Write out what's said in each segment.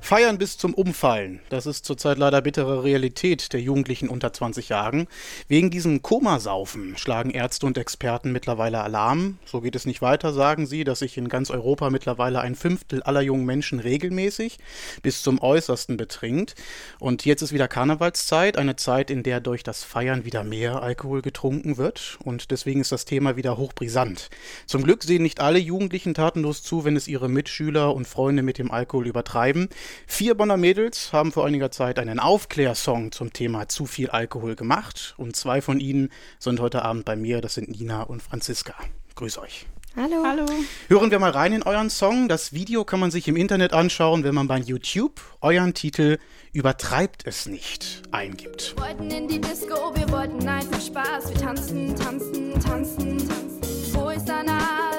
Feiern bis zum Umfallen. Das ist zurzeit leider bittere Realität der Jugendlichen unter 20 Jahren. Wegen diesem Komasaufen schlagen Ärzte und Experten mittlerweile Alarm. So geht es nicht weiter, sagen sie, dass sich in ganz Europa mittlerweile ein Fünftel aller jungen Menschen regelmäßig bis zum Äußersten betrinkt. Und jetzt ist wieder Karnevalszeit, eine Zeit, in der durch das Feiern wieder mehr Alkohol getrunken wird. Und deswegen ist das Thema wieder hochbrisant. Zum Glück sehen nicht alle Jugendlichen tatenlos zu, wenn es ihre Mitschüler und Freunde mit dem Alkohol übertreiben. Vier Bonner Mädels haben vor einiger Zeit einen Aufklärsong zum Thema zu viel Alkohol gemacht und zwei von ihnen sind heute Abend bei mir, das sind Nina und Franziska. Grüß euch. Hallo. Hallo. Hören wir mal rein in euren Song. Das Video kann man sich im Internet anschauen, wenn man bei YouTube euren Titel Übertreibt es nicht eingibt. Wir wollten in die Disco, wir wollten einfach Spaß. Wir tanzen, tanzen, tanzen, tanzen. Wo ist Anna?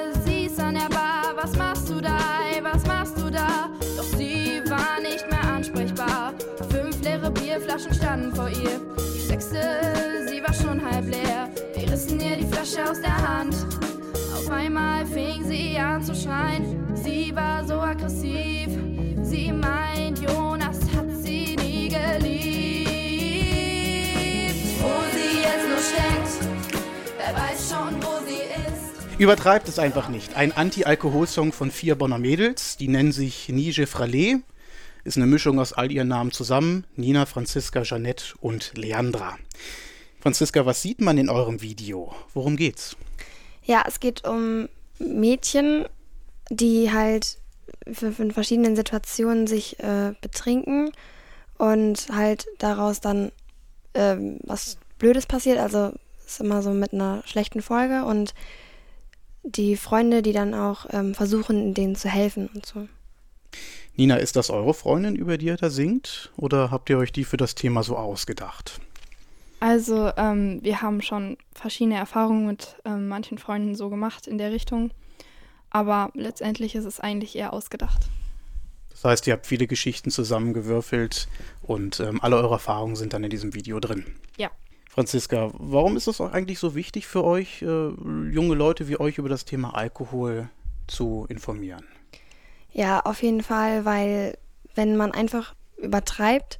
Bierflaschen standen vor ihr. Die sechste, sie war schon halb leer. Wir rissen ihr die Flasche aus der Hand. Auf einmal fing sie an zu schreien. Sie war so aggressiv. Sie meint, Jonas hat sie nie geliebt. Wo sie jetzt nur steckt, wer weiß schon, wo sie ist. Übertreibt es einfach nicht. Ein Anti-Alkohol-Song von vier Bonner Mädels. Die nennen sich Nije Fralé. Ist eine Mischung aus all ihren Namen zusammen. Nina, Franziska, Jeanette und Leandra. Franziska, was sieht man in eurem Video? Worum geht's? Ja, es geht um Mädchen, die halt in verschiedenen Situationen sich äh, betrinken und halt daraus dann ähm, was Blödes passiert. Also ist immer so mit einer schlechten Folge und die Freunde, die dann auch ähm, versuchen, denen zu helfen und so. Nina, ist das eure Freundin, über die ihr da singt? Oder habt ihr euch die für das Thema so ausgedacht? Also, ähm, wir haben schon verschiedene Erfahrungen mit ähm, manchen Freunden so gemacht in der Richtung. Aber letztendlich ist es eigentlich eher ausgedacht. Das heißt, ihr habt viele Geschichten zusammengewürfelt und ähm, alle eure Erfahrungen sind dann in diesem Video drin. Ja. Franziska, warum ist es eigentlich so wichtig für euch, äh, junge Leute wie euch, über das Thema Alkohol zu informieren? Ja, auf jeden Fall, weil wenn man einfach übertreibt,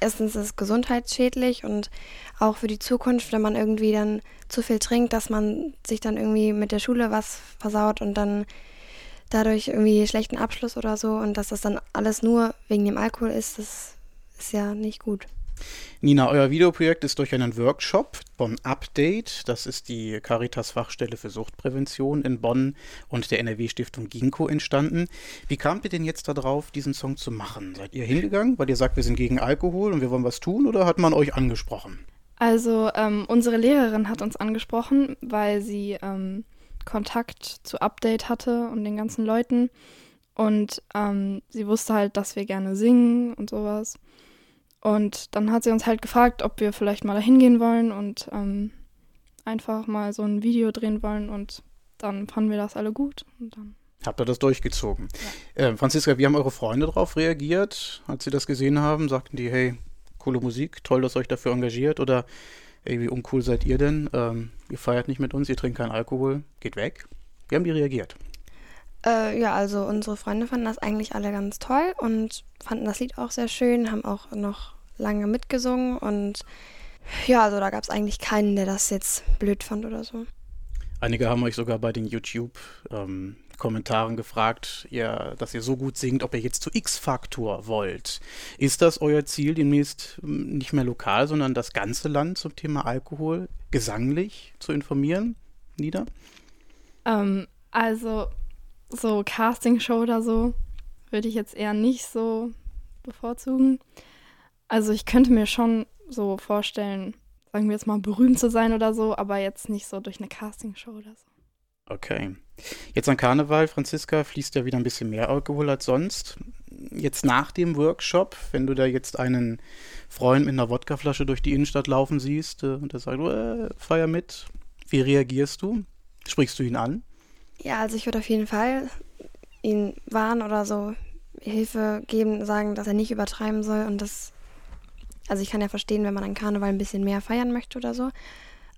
erstens ist es gesundheitsschädlich und auch für die Zukunft, wenn man irgendwie dann zu viel trinkt, dass man sich dann irgendwie mit der Schule was versaut und dann dadurch irgendwie schlechten Abschluss oder so und dass das dann alles nur wegen dem Alkohol ist, das ist ja nicht gut. Nina, euer Videoprojekt ist durch einen Workshop Bonn Update, das ist die Caritas Fachstelle für Suchtprävention in Bonn und der NRW Stiftung Ginkgo entstanden. Wie kamt ihr denn jetzt darauf, diesen Song zu machen? Seid ihr hingegangen, weil ihr sagt, wir sind gegen Alkohol und wir wollen was tun oder hat man euch angesprochen? Also ähm, unsere Lehrerin hat uns angesprochen, weil sie ähm, Kontakt zu Update hatte und den ganzen Leuten und ähm, sie wusste halt, dass wir gerne singen und sowas. Und dann hat sie uns halt gefragt, ob wir vielleicht mal da hingehen wollen und ähm, einfach mal so ein Video drehen wollen. Und dann fanden wir das alle gut. Und dann Habt ihr das durchgezogen? Ja. Äh, Franziska, wie haben eure Freunde darauf reagiert, als sie das gesehen haben? Sagten die, hey, coole Musik, toll, dass ihr euch dafür engagiert? Oder, ey, wie uncool seid ihr denn? Ähm, ihr feiert nicht mit uns, ihr trinkt keinen Alkohol, geht weg. Wie haben die reagiert? Äh, ja, also unsere Freunde fanden das eigentlich alle ganz toll und fanden das Lied auch sehr schön, haben auch noch lange mitgesungen und ja, also da gab es eigentlich keinen, der das jetzt blöd fand oder so. Einige haben euch sogar bei den YouTube-Kommentaren ähm, gefragt, ja, dass ihr so gut singt, ob ihr jetzt zu X-Faktor wollt. Ist das euer Ziel, demnächst hm, nicht mehr lokal, sondern das ganze Land zum Thema Alkohol gesanglich zu informieren? Nieder? Ähm, also so Castingshow oder so würde ich jetzt eher nicht so bevorzugen. Also ich könnte mir schon so vorstellen, sagen wir jetzt mal, berühmt zu sein oder so, aber jetzt nicht so durch eine Castingshow oder so. Okay. Jetzt an Karneval, Franziska, fließt ja wieder ein bisschen mehr Alkohol als sonst. Jetzt nach dem Workshop, wenn du da jetzt einen Freund mit einer Wodkaflasche durch die Innenstadt laufen siehst äh, und der sagt, äh, feier mit, wie reagierst du? Sprichst du ihn an? Ja, also ich würde auf jeden Fall ihn warnen oder so Hilfe geben, sagen, dass er nicht übertreiben soll und das, also ich kann ja verstehen, wenn man an Karneval ein bisschen mehr feiern möchte oder so,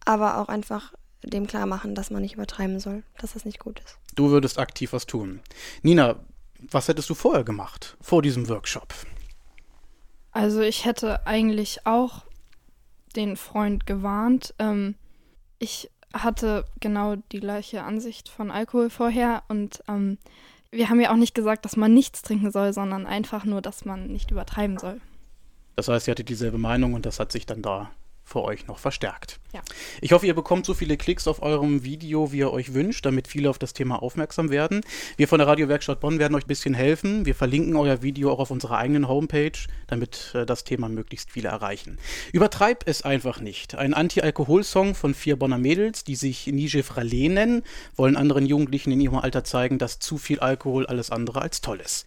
aber auch einfach dem klar machen, dass man nicht übertreiben soll, dass das nicht gut ist. Du würdest aktiv was tun. Nina, was hättest du vorher gemacht, vor diesem Workshop? Also ich hätte eigentlich auch den Freund gewarnt. Ähm, ich hatte genau die gleiche Ansicht von Alkohol vorher und ähm, wir haben ja auch nicht gesagt, dass man nichts trinken soll, sondern einfach nur, dass man nicht übertreiben soll. Das heißt, ihr hattet dieselbe Meinung und das hat sich dann da für euch noch verstärkt. Ja. Ich hoffe, ihr bekommt so viele Klicks auf eurem Video, wie ihr euch wünscht, damit viele auf das Thema aufmerksam werden. Wir von der Radiowerkstatt Bonn werden euch ein bisschen helfen. Wir verlinken euer Video auch auf unserer eigenen Homepage, damit äh, das Thema möglichst viele erreichen. Übertreib es einfach nicht. Ein Anti-Alkohol-Song von vier Bonner Mädels, die sich Nije Fralé nennen, wollen anderen Jugendlichen in ihrem Alter zeigen, dass zu viel Alkohol alles andere als toll ist.